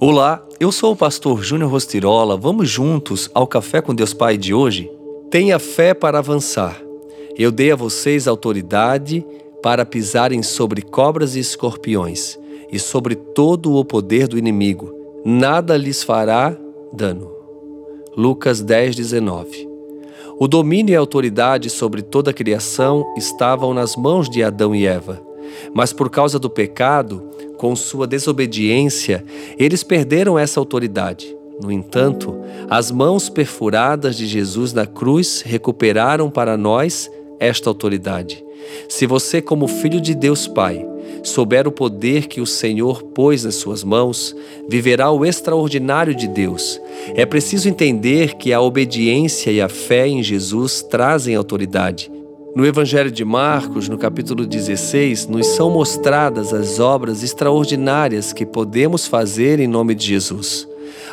Olá, eu sou o pastor Júnior Rostirola. Vamos juntos ao Café com Deus Pai de hoje? Tenha fé para avançar. Eu dei a vocês autoridade para pisarem sobre cobras e escorpiões e sobre todo o poder do inimigo. Nada lhes fará dano. Lucas 10, 19. O domínio e a autoridade sobre toda a criação estavam nas mãos de Adão e Eva. Mas por causa do pecado, com sua desobediência, eles perderam essa autoridade. No entanto, as mãos perfuradas de Jesus na cruz recuperaram para nós esta autoridade. Se você, como filho de Deus Pai, souber o poder que o Senhor pôs nas suas mãos, viverá o extraordinário de Deus. É preciso entender que a obediência e a fé em Jesus trazem autoridade. No Evangelho de Marcos, no capítulo 16, nos são mostradas as obras extraordinárias que podemos fazer em nome de Jesus.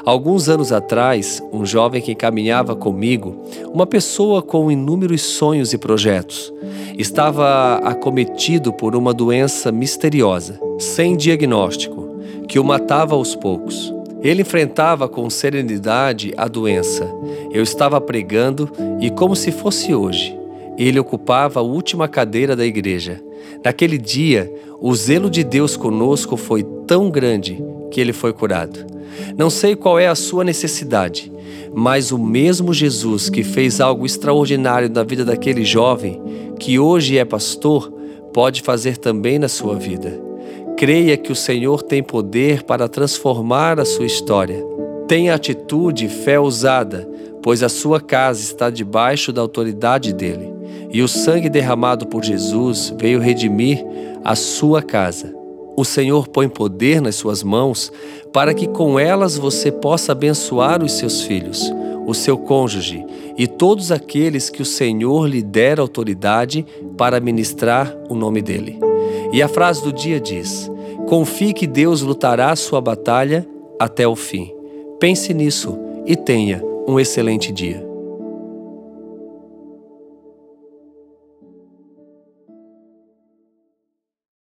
Alguns anos atrás, um jovem que caminhava comigo, uma pessoa com inúmeros sonhos e projetos, estava acometido por uma doença misteriosa, sem diagnóstico, que o matava aos poucos. Ele enfrentava com serenidade a doença. Eu estava pregando e, como se fosse hoje, ele ocupava a última cadeira da igreja. Naquele dia, o zelo de Deus conosco foi tão grande que ele foi curado. Não sei qual é a sua necessidade, mas o mesmo Jesus que fez algo extraordinário na vida daquele jovem, que hoje é pastor, pode fazer também na sua vida. Creia que o Senhor tem poder para transformar a sua história. Tenha atitude e fé ousada, pois a sua casa está debaixo da autoridade dele e o sangue derramado por Jesus veio redimir a sua casa. O Senhor põe poder nas suas mãos para que com elas você possa abençoar os seus filhos, o seu cônjuge e todos aqueles que o Senhor lhe der autoridade para ministrar o nome dele. E a frase do dia diz: Confie que Deus lutará a sua batalha até o fim. Pense nisso e tenha um excelente dia.